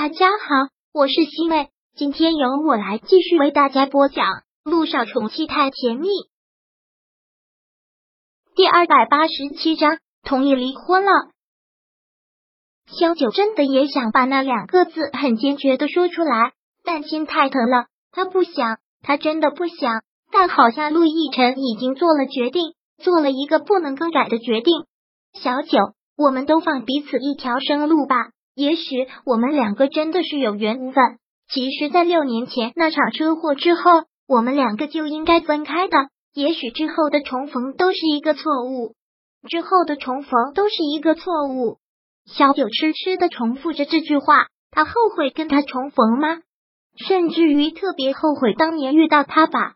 大家好，我是西妹，今天由我来继续为大家播讲《路上宠妻太甜蜜》第二百八十七章，同意离婚了。萧九真的也想把那两个字很坚决的说出来，但心太疼了，他不想，他真的不想。但好像陆亦辰已经做了决定，做了一个不能更改的决定。小九，我们都放彼此一条生路吧。也许我们两个真的是有缘无分。其实，在六年前那场车祸之后，我们两个就应该分开的。也许之后的重逢都是一个错误，之后的重逢都是一个错误。小九痴痴的重复着这句话。他后悔跟他重逢吗？甚至于特别后悔当年遇到他吧。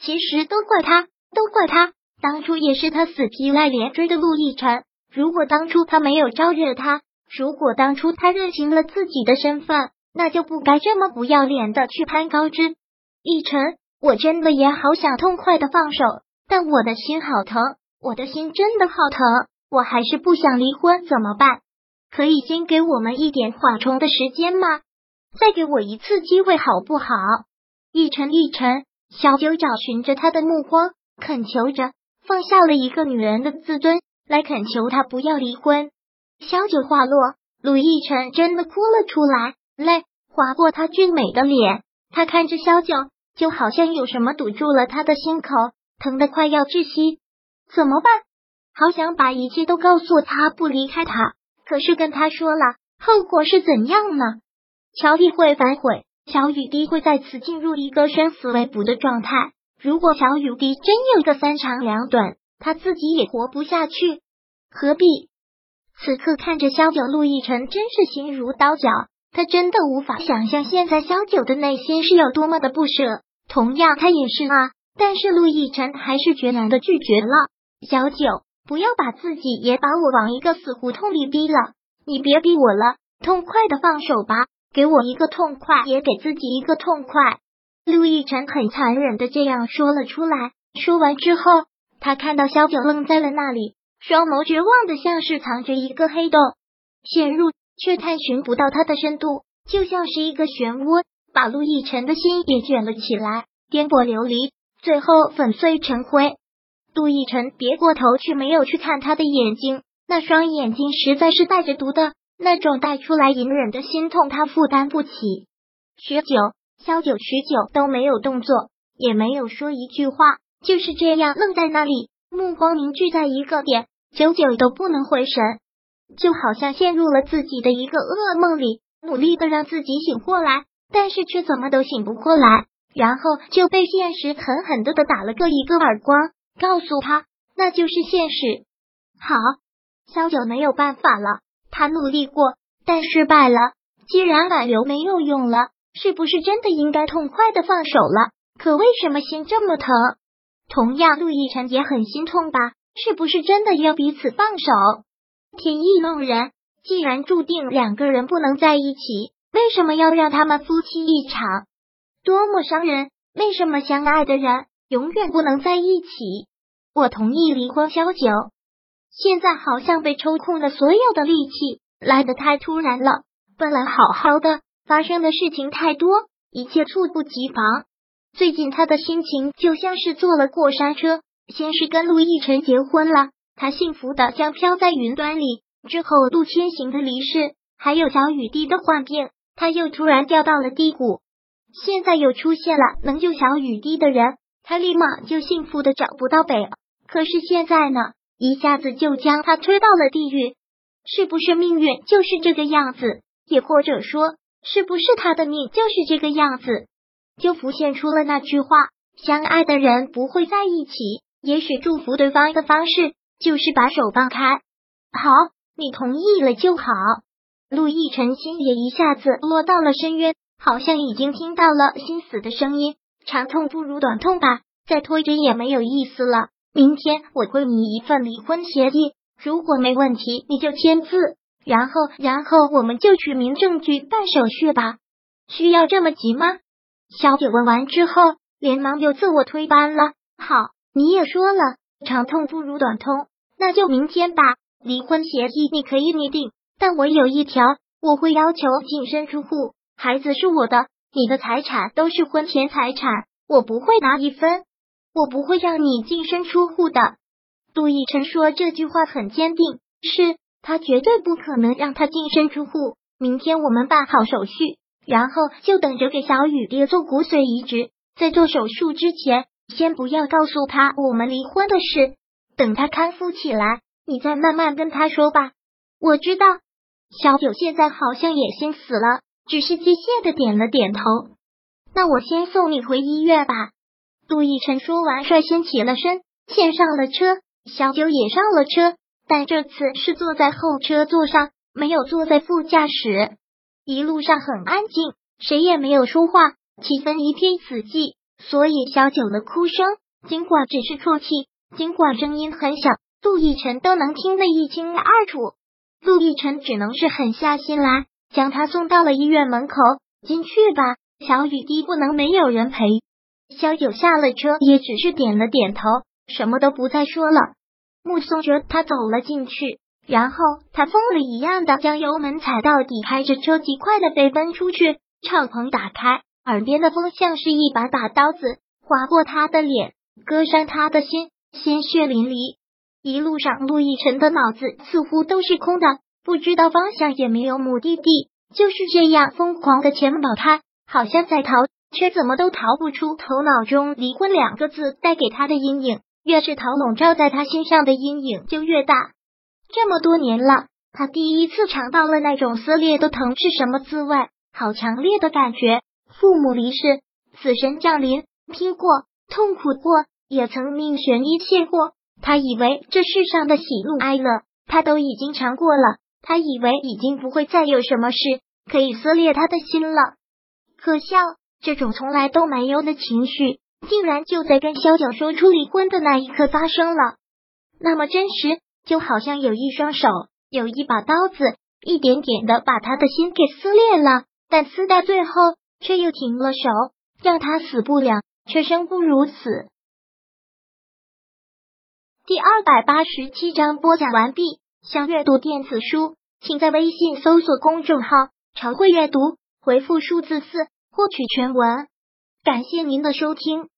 其实都怪他，都怪他。当初也是他死皮赖脸追的陆亦辰。如果当初他没有招惹他。如果当初他认清了自己的身份，那就不该这么不要脸的去攀高枝。逸晨，我真的也好想痛快的放手，但我的心好疼，我的心真的好疼，我还是不想离婚，怎么办？可以先给我们一点缓冲的时间吗？再给我一次机会好不好？逸晨，逸晨，小九找寻着他的目光，恳求着，放下了一个女人的自尊，来恳求他不要离婚。萧九话落，陆亦辰真的哭了出来，泪划过他俊美的脸。他看着萧九，就好像有什么堵住了他的心口，疼得快要窒息。怎么办？好想把一切都告诉他，不离开他。可是跟他说了，后果是怎样呢？乔丽会反悔，小雨滴会再次进入一个生死未卜的状态。如果小雨滴真有个三长两短，他自己也活不下去，何必？此刻看着萧九，陆亦辰真是心如刀绞。他真的无法想象现在萧九的内心是有多么的不舍。同样，他也是啊。但是陆亦辰还是决然的拒绝了。小九，不要把自己也把我往一个死胡同里逼了。你别逼我了，痛快的放手吧，给我一个痛快，也给自己一个痛快。陆亦辰很残忍的这样说了出来。说完之后，他看到萧九愣在了那里。双眸绝望的，像是藏着一个黑洞，陷入却探寻不到它的深度，就像是一个漩涡，把陆亦辰的心也卷了起来，颠簸流离，最后粉碎成灰。陆亦辰别过头，却没有去看他的眼睛，那双眼睛实在是带着毒的，那种带出来隐忍的心痛，他负担不起。许久，萧九许久都没有动作，也没有说一句话，就是这样愣在那里，目光凝聚在一个点。久久都不能回神，就好像陷入了自己的一个噩梦里，努力的让自己醒过来，但是却怎么都醒不过来，然后就被现实狠狠的的打了个一个耳光，告诉他那就是现实。好，萧九没有办法了，他努力过，但失败了。既然挽留没有用了，是不是真的应该痛快的放手了？可为什么心这么疼？同样，陆亦辰也很心痛吧。是不是真的要彼此放手？天意弄人，既然注定两个人不能在一起，为什么要让他们夫妻一场？多么伤人！为什么相爱的人永远不能在一起？我同意离婚，萧九。现在好像被抽空了所有的力气，来的太突然了。本来好好的，发生的事情太多，一切猝不及防。最近他的心情就像是坐了过山车。先是跟陆亦辰结婚了，他幸福的像飘在云端里。之后陆千行的离世，还有小雨滴的患病，他又突然掉到了低谷。现在又出现了能救小雨滴的人，他立马就幸福的找不到北。可是现在呢，一下子就将他推到了地狱。是不是命运就是这个样子？也或者说，是不是他的命就是这个样子？就浮现出了那句话：相爱的人不会在一起。也许祝福对方的方式就是把手放开。好，你同意了就好。陆亦辰心也一下子落到了深渊，好像已经听到了心死的声音。长痛不如短痛吧，再拖着也没有意思了。明天我会你一份离婚协议，如果没问题，你就签字，然后，然后我们就去民政局办手续吧。需要这么急吗？小姐问完之后，连忙又自我推翻了。好。你也说了，长痛不如短痛，那就明天吧。离婚协议你可以拟定，但我有一条，我会要求净身出户。孩子是我的，你的财产都是婚前财产，我不会拿一分，我不会让你净身出户的。杜奕晨说这句话很坚定，是他绝对不可能让他净身出户。明天我们办好手续，然后就等着给小雨爹做骨髓移植。在做手术之前，先不要告诉他我们离婚的事，等他康复起来，你再慢慢跟他说吧。我知道，小九现在好像也心死了，只是机械的点了点头。那我先送你回医院吧。杜奕晨说完，率先起了身，先上了车，小九也上了车，但这次是坐在后车座上，没有坐在副驾驶。一路上很安静，谁也没有说话，气氛一片死寂。所以小九的哭声，尽管只是啜泣，尽管声音很小，陆亦辰都能听得一清二楚。陆亦辰只能是狠下心来，将他送到了医院门口。进去吧，小雨滴不能没有人陪。小九下了车，也只是点了点头，什么都不再说了。目送着他走了进去，然后他疯了一样的将油门踩到底，开着车极快的飞奔出去。敞篷打开，耳边的风像是一把把刀子划过他的脸，割伤他的心，鲜血淋漓。一路上，陆亦辰的脑子似乎都是空的，不知道方向，也没有目的地，就是这样疯狂的前跑。他好像在逃，却怎么都逃不出头脑中“离婚”两个字带给他的阴影。越是逃笼罩在他心上的阴影就越大。这么多年了，他第一次尝到了那种撕裂的疼是什么滋味，好强烈的感觉。父母离世，死神降临，拼过，痛苦过，也曾命悬一线过。他以为这世上的喜怒哀乐，他都已经尝过了。他以为已经不会再有什么事可以撕裂他的心了。可笑，这种从来都没有的情绪，竟然就在跟萧九说出离婚的那一刻发生了。那么真实，就好像有一双手，有一把刀子，一点点的把他的心给撕裂了。但撕到最后，却又停了手，让他死不了，却生不如死。第二百八十七章播讲完毕。想阅读电子书，请在微信搜索公众号“常会阅读”，回复数字四获取全文。感谢您的收听。